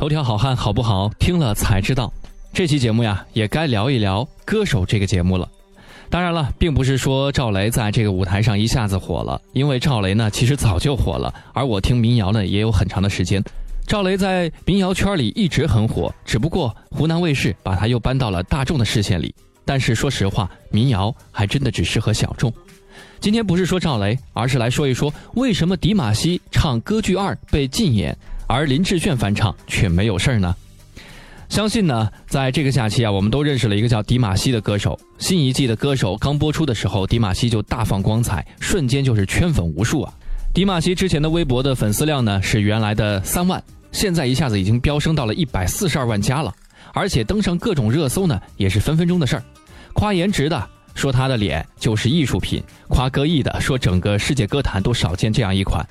头条好汉好不好？听了才知道。这期节目呀，也该聊一聊《歌手》这个节目了。当然了，并不是说赵雷在这个舞台上一下子火了，因为赵雷呢，其实早就火了。而我听民谣呢，也有很长的时间。赵雷在民谣圈里一直很火，只不过湖南卫视把他又搬到了大众的视线里。但是说实话，民谣还真的只适合小众。今天不是说赵雷，而是来说一说为什么迪玛希唱歌剧二被禁演。而林志炫翻唱却没有事儿呢？相信呢，在这个假期啊，我们都认识了一个叫迪玛希的歌手。新一季的歌手刚播出的时候，迪玛希就大放光彩，瞬间就是圈粉无数啊。迪玛希之前的微博的粉丝量呢是原来的三万，现在一下子已经飙升到了一百四十二万加了，而且登上各种热搜呢也是分分钟的事儿。夸颜值的说他的脸就是艺术品，夸歌艺的说整个世界歌坛都少见这样一款。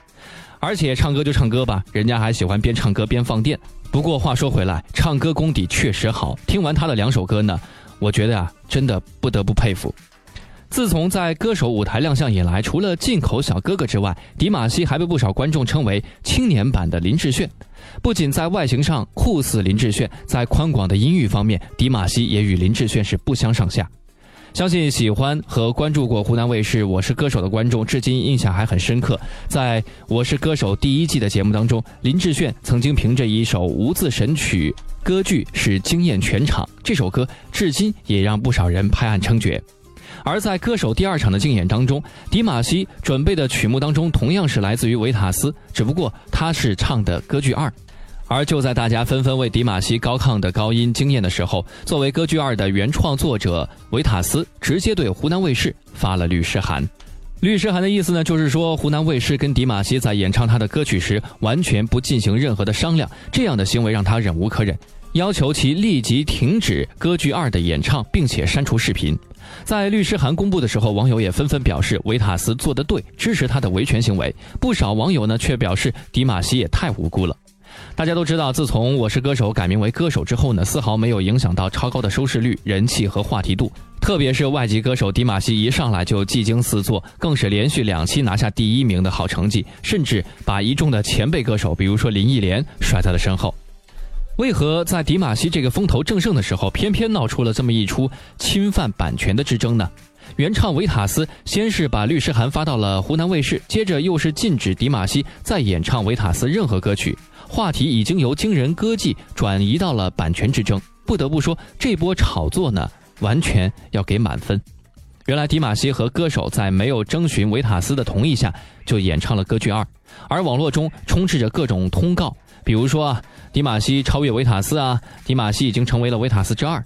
而且唱歌就唱歌吧，人家还喜欢边唱歌边放电。不过话说回来，唱歌功底确实好。听完他的两首歌呢，我觉得啊，真的不得不佩服。自从在歌手舞台亮相以来，除了进口小哥哥之外，迪玛希还被不少观众称为青年版的林志炫。不仅在外形上酷似林志炫，在宽广的音域方面，迪玛希也与林志炫是不相上下。相信喜欢和关注过湖南卫视《我是歌手》的观众，至今印象还很深刻。在我是歌手第一季的节目当中，林志炫曾经凭着一首无字神曲歌剧是惊艳全场。这首歌至今也让不少人拍案称绝。而在歌手第二场的竞演当中，迪玛希准备的曲目当中同样是来自于维塔斯，只不过他是唱的歌剧二。而就在大家纷纷为迪玛希高亢的高音惊艳的时候，作为歌剧二的原创作者维塔斯直接对湖南卫视发了律师函。律师函的意思呢，就是说湖南卫视跟迪玛希在演唱他的歌曲时完全不进行任何的商量，这样的行为让他忍无可忍，要求其立即停止歌剧二的演唱，并且删除视频。在律师函公布的时候，网友也纷纷表示维塔斯做得对，支持他的维权行为。不少网友呢却表示迪玛希也太无辜了。大家都知道，自从《我是歌手》改名为《歌手》之后呢，丝毫没有影响到超高的收视率、人气和话题度。特别是外籍歌手迪玛希一上来就技惊四座，更是连续两期拿下第一名的好成绩，甚至把一众的前辈歌手，比如说林忆莲甩在了身后。为何在迪玛希这个风头正盛的时候，偏偏闹出了这么一出侵犯版权的之争呢？原唱维塔斯先是把律师函发到了湖南卫视，接着又是禁止迪玛希再演唱维塔斯任何歌曲。话题已经由惊人歌技转移到了版权之争，不得不说这波炒作呢，完全要给满分。原来迪玛希和歌手在没有征询维塔斯的同意下就演唱了歌剧二，而网络中充斥着各种通告，比如说啊，迪玛希超越维塔斯啊，迪玛希已经成为了维塔斯之二。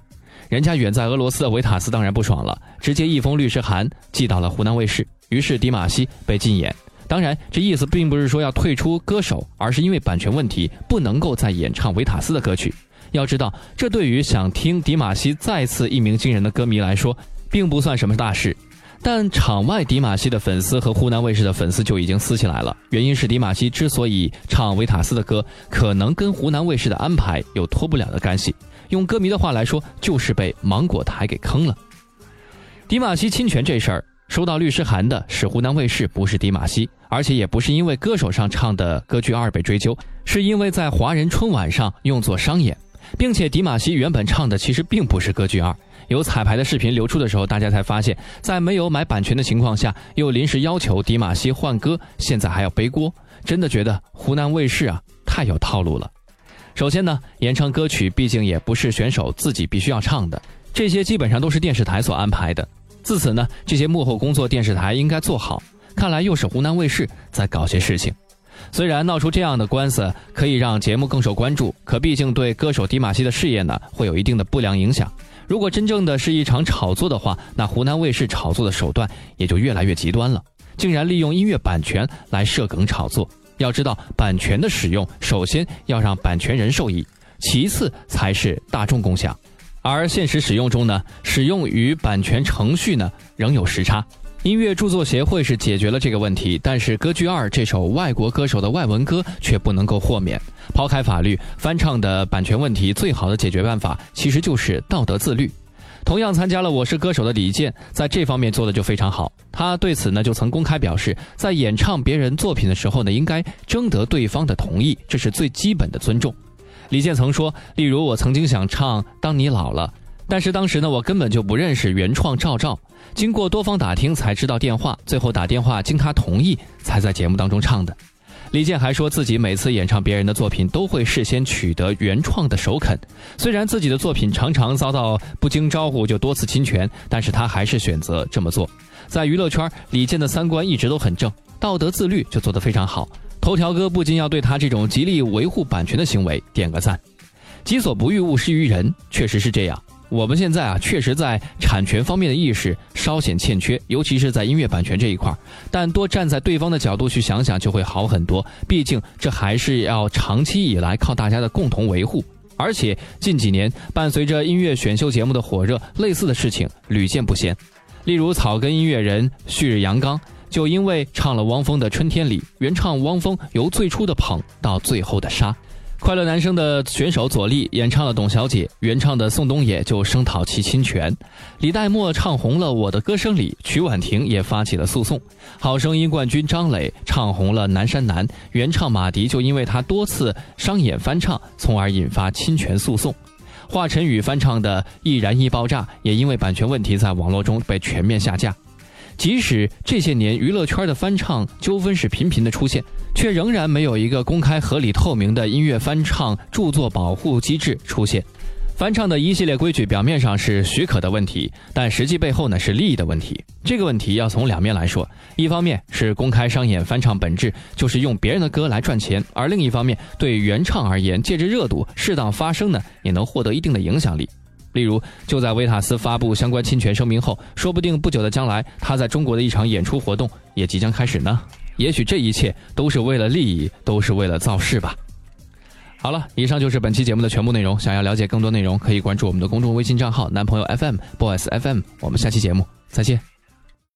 人家远在俄罗斯的维塔斯当然不爽了，直接一封律师函寄到了湖南卫视，于是迪玛希被禁演。当然，这意思并不是说要退出歌手，而是因为版权问题，不能够再演唱维塔斯的歌曲。要知道，这对于想听迪玛希再次一鸣惊人的歌迷来说，并不算什么大事。但场外迪玛希的粉丝和湖南卫视的粉丝就已经撕起来了。原因是迪玛希之所以唱维塔斯的歌，可能跟湖南卫视的安排有脱不了的干系。用歌迷的话来说，就是被芒果台给坑了。迪玛希侵权这事儿。收到律师函的是湖南卫视，不是迪玛希，而且也不是因为歌手上唱的歌剧二被追究，是因为在华人春晚上用作商演，并且迪玛希原本唱的其实并不是歌剧二。有彩排的视频流出的时候，大家才发现，在没有买版权的情况下，又临时要求迪玛希换歌，现在还要背锅，真的觉得湖南卫视啊太有套路了。首先呢，演唱歌曲毕竟也不是选手自己必须要唱的，这些基本上都是电视台所安排的。自此呢，这些幕后工作电视台应该做好。看来又是湖南卫视在搞些事情。虽然闹出这样的官司可以让节目更受关注，可毕竟对歌手迪玛希的事业呢会有一定的不良影响。如果真正的是一场炒作的话，那湖南卫视炒作的手段也就越来越极端了，竟然利用音乐版权来设梗炒作。要知道，版权的使用首先要让版权人受益，其次才是大众共享。而现实使用中呢，使用与版权程序呢仍有时差。音乐著作协会是解决了这个问题，但是《歌剧二》这首外国歌手的外文歌却不能够豁免。抛开法律，翻唱的版权问题最好的解决办法其实就是道德自律。同样参加了《我是歌手》的李健，在这方面做的就非常好。他对此呢就曾公开表示，在演唱别人作品的时候呢，应该征得对方的同意，这是最基本的尊重。李健曾说：“例如我曾经想唱《当你老了》，但是当时呢，我根本就不认识原创赵照，经过多方打听才知道电话，最后打电话经他同意才在节目当中唱的。”李健还说自己每次演唱别人的作品都会事先取得原创的首肯，虽然自己的作品常常遭到不经招呼就多次侵权，但是他还是选择这么做。在娱乐圈，李健的三观一直都很正，道德自律就做得非常好。头条哥不禁要对他这种极力维护版权的行为点个赞。己所不欲，勿施于人，确实是这样。我们现在啊，确实在产权方面的意识稍显欠缺，尤其是在音乐版权这一块但多站在对方的角度去想想，就会好很多。毕竟这还是要长期以来靠大家的共同维护。而且近几年伴随着音乐选秀节目的火热，类似的事情屡见不鲜。例如草根音乐人旭日阳刚，就因为唱了汪峰的《春天里》，原唱汪峰由最初的捧到最后的杀。快乐男声的选手左立演唱了《董小姐》，原唱的宋冬野就声讨其侵权。李代沫唱红了《我的歌声里》，曲婉婷也发起了诉讼。好声音冠军张磊唱红了《南山南》，原唱马迪就因为他多次商演翻唱，从而引发侵权诉讼。华晨宇翻唱的《易燃易爆炸》也因为版权问题在网络中被全面下架。即使这些年娱乐圈的翻唱纠纷是频频的出现，却仍然没有一个公开、合理、透明的音乐翻唱著作保护机制出现。翻唱的一系列规矩表面上是许可的问题，但实际背后呢是利益的问题。这个问题要从两面来说：一方面是公开商演翻唱本质就是用别人的歌来赚钱；而另一方面，对原唱而言，借着热度适当发声呢，也能获得一定的影响力。例如，就在维塔斯发布相关侵权声明后，说不定不久的将来，他在中国的一场演出活动也即将开始呢。也许这一切都是为了利益，都是为了造势吧。好了，以上就是本期节目的全部内容。想要了解更多内容，可以关注我们的公众微信账号“男朋友 FM Boys FM”。我们下期节目再见。